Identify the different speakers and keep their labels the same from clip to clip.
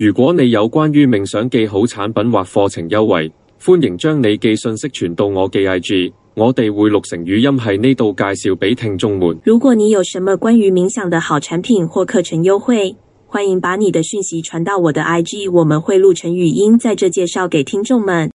Speaker 1: 如果你有关于冥想记好产品或课程优惠，欢迎将你记信息传到我记 I G，我哋会录成语音喺呢度介绍俾听众们。
Speaker 2: 如果你有什么关于冥想的好产品或课程优惠，欢迎把你的讯息传到我的 I G，我们会录成语音在这介绍给听众们。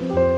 Speaker 2: 嗯。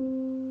Speaker 2: Música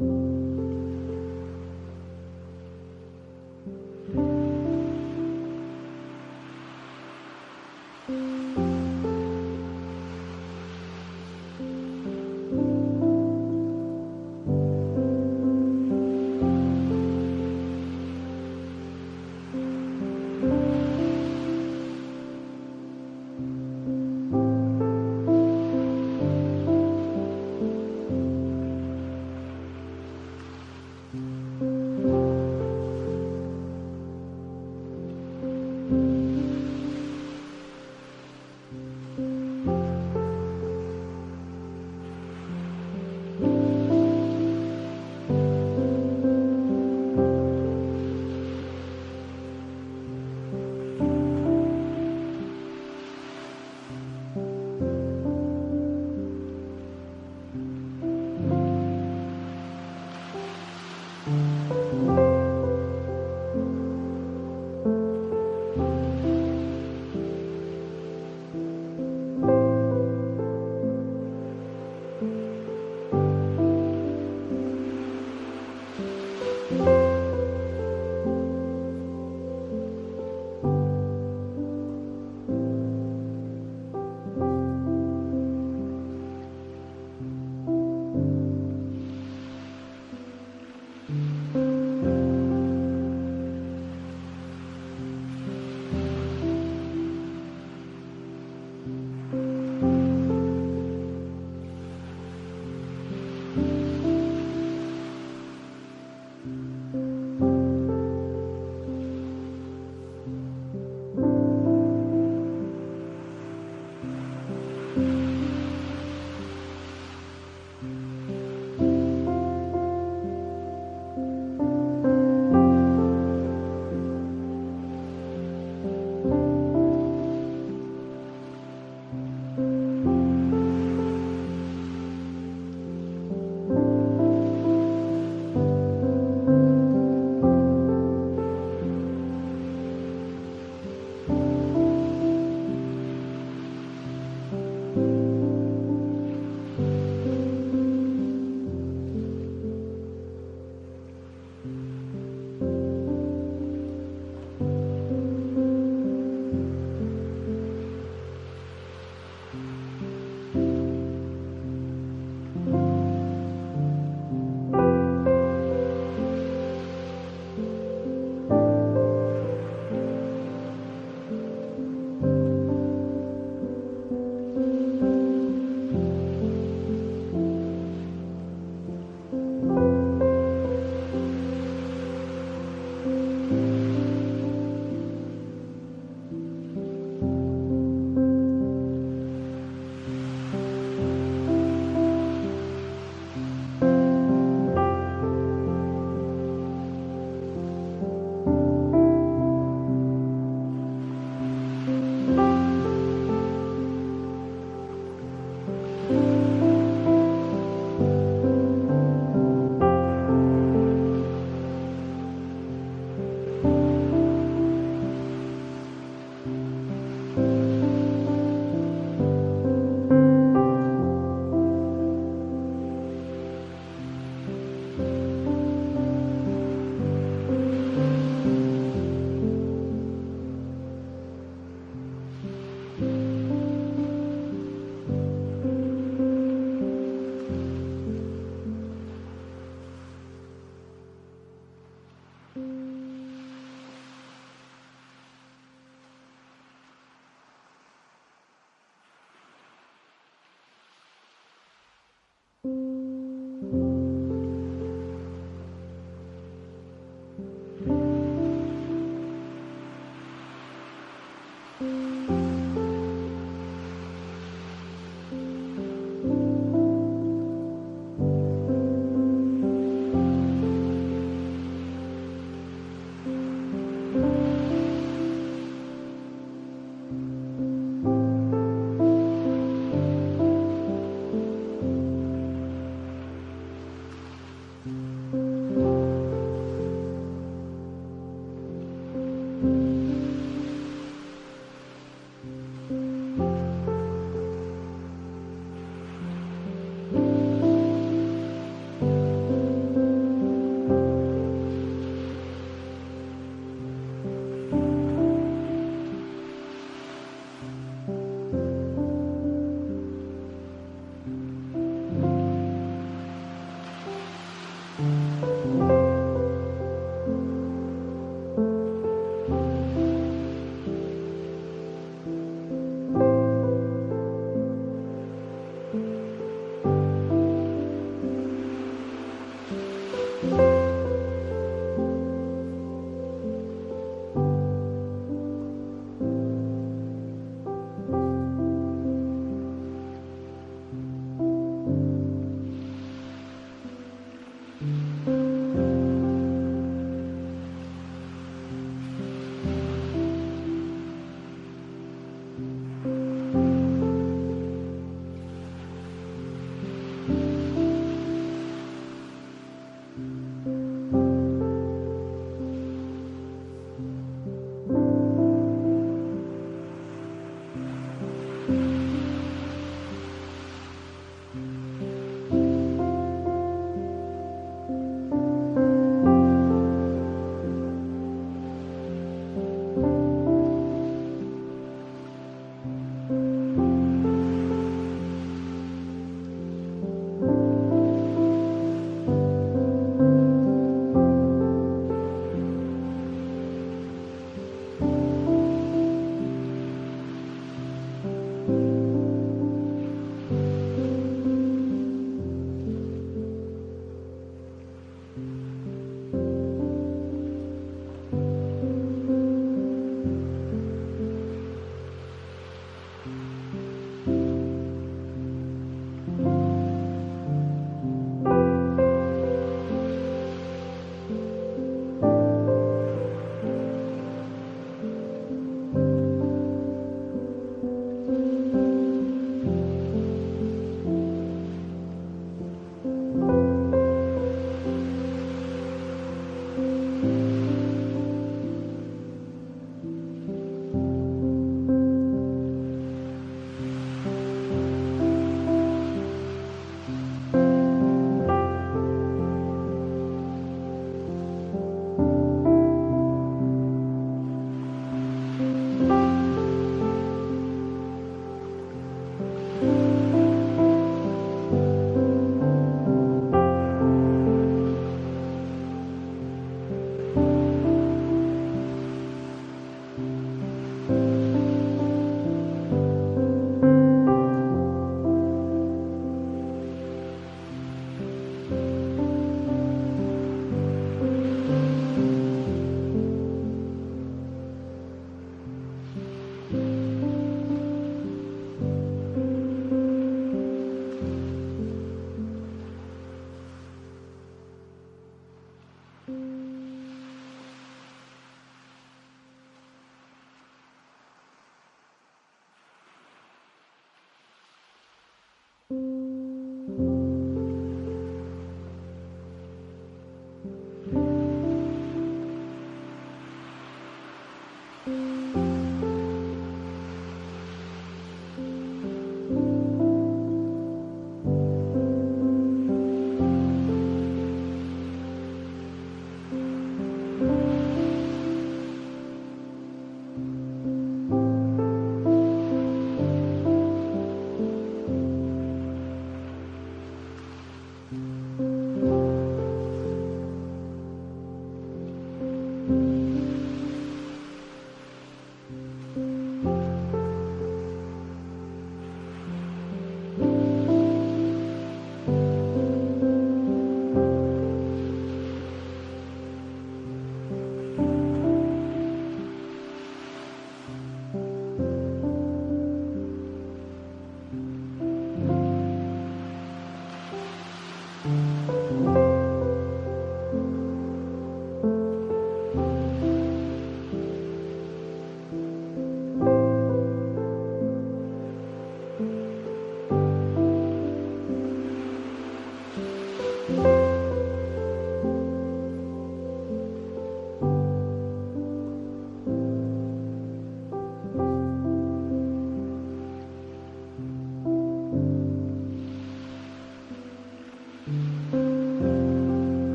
Speaker 2: thank you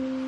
Speaker 2: Mm-hmm.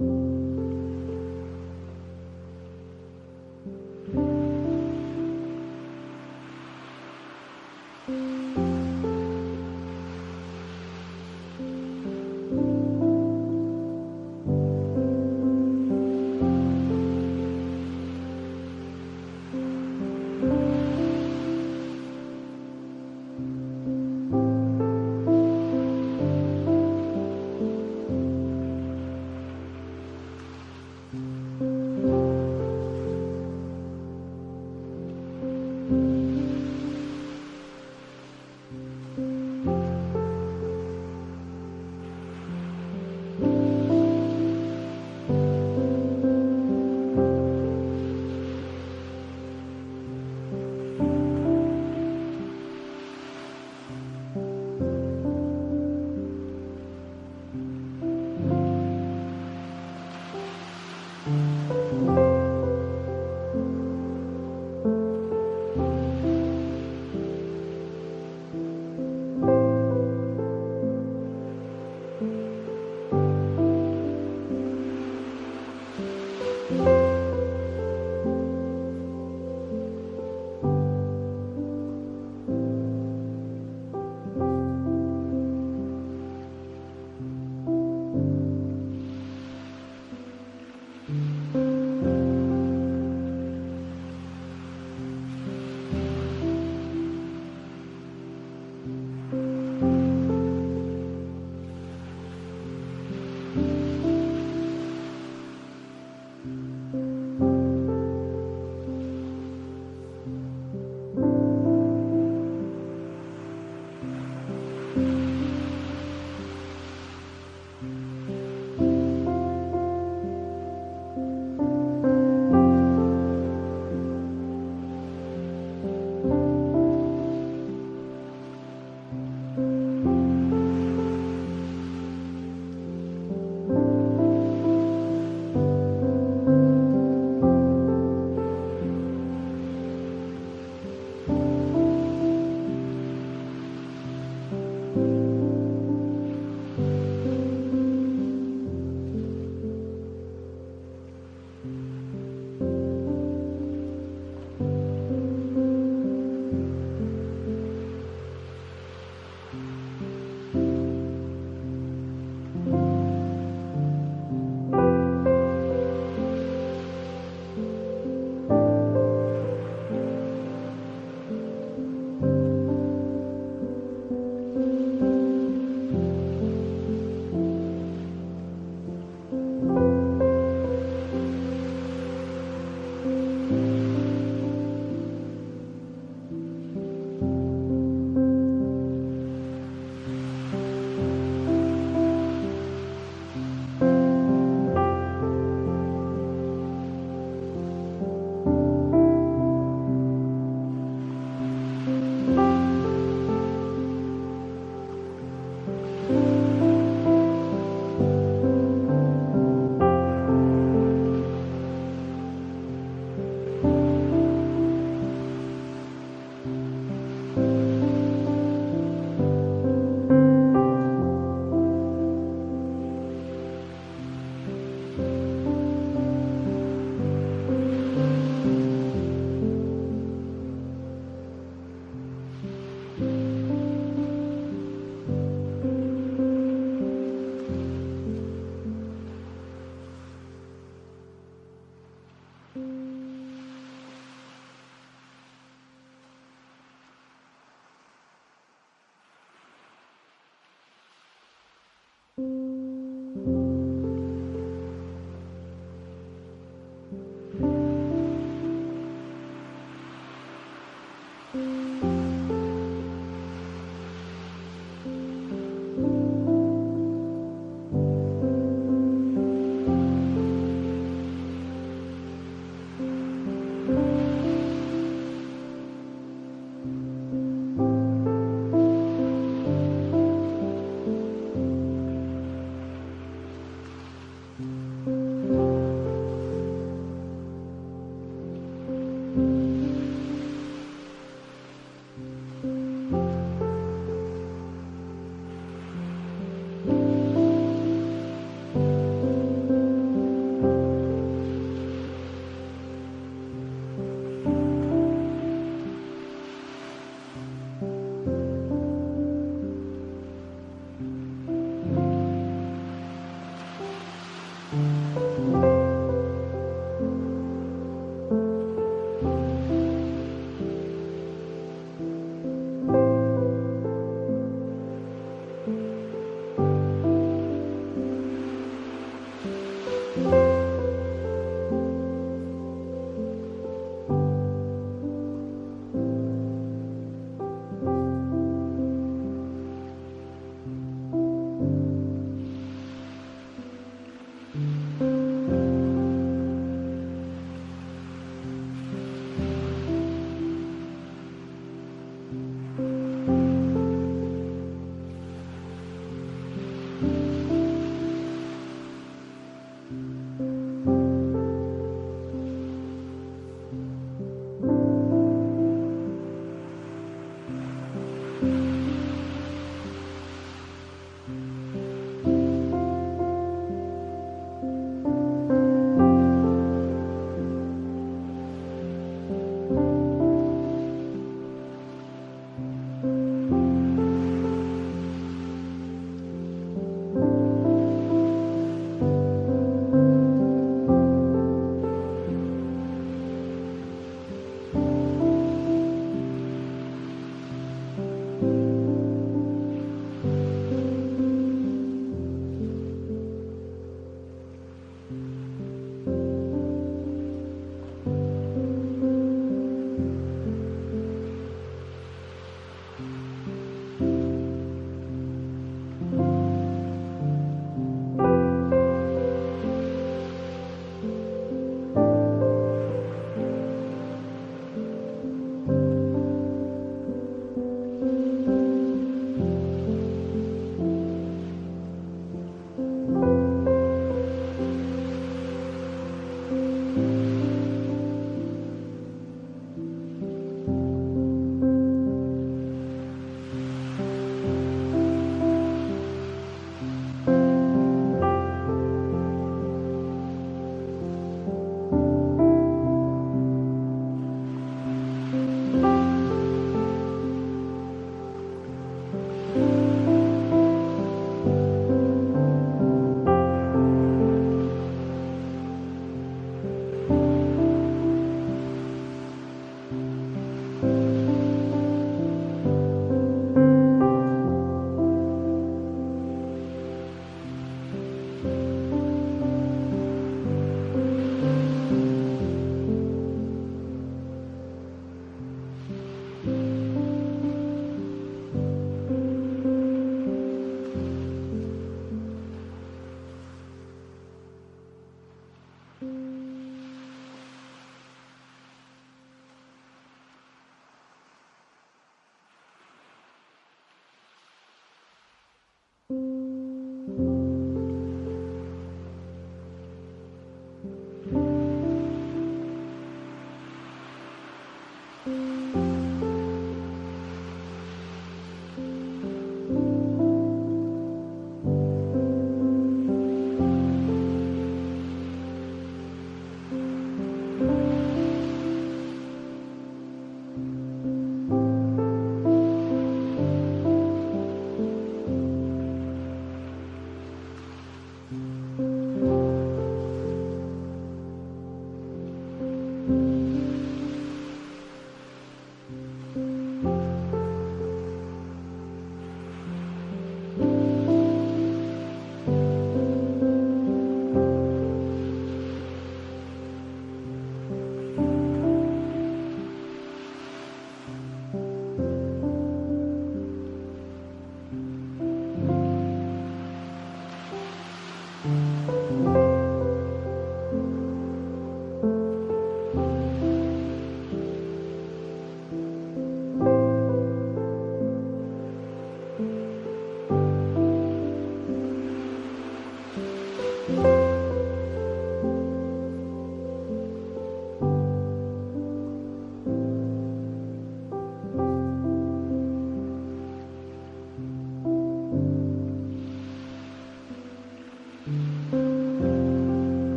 Speaker 3: thank you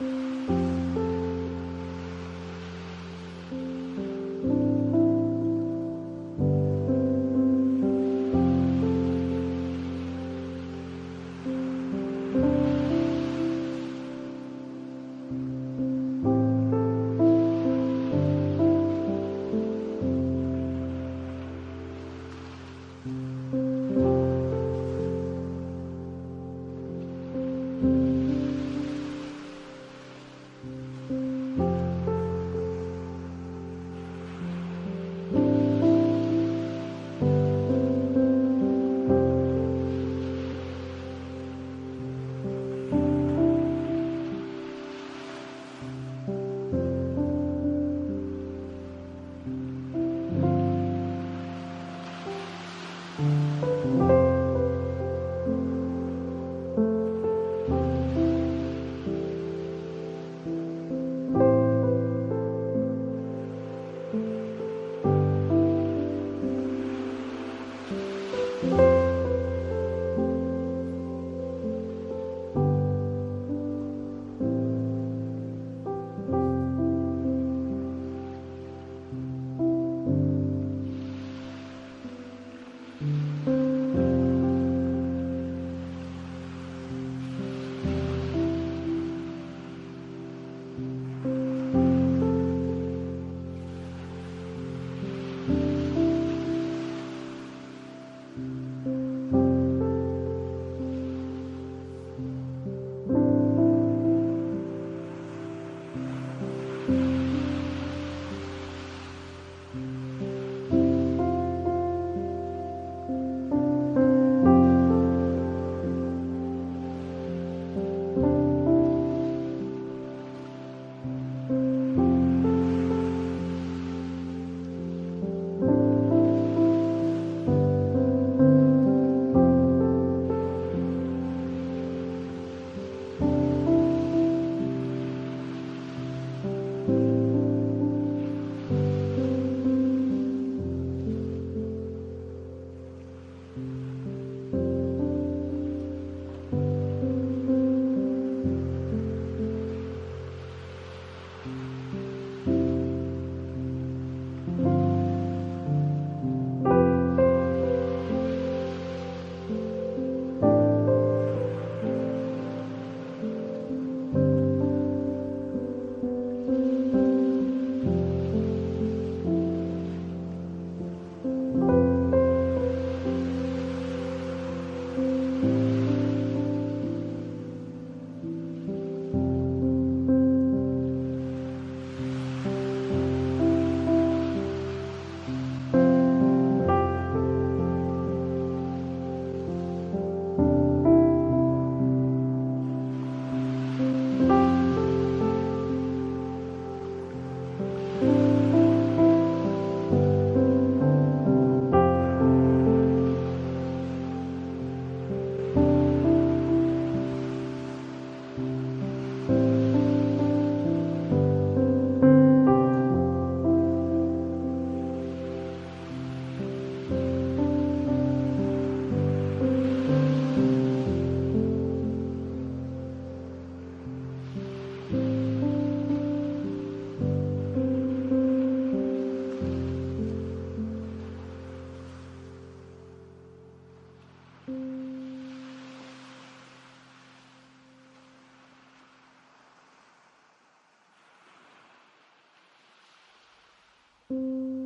Speaker 3: Mm-hmm. Mm-hmm. 了。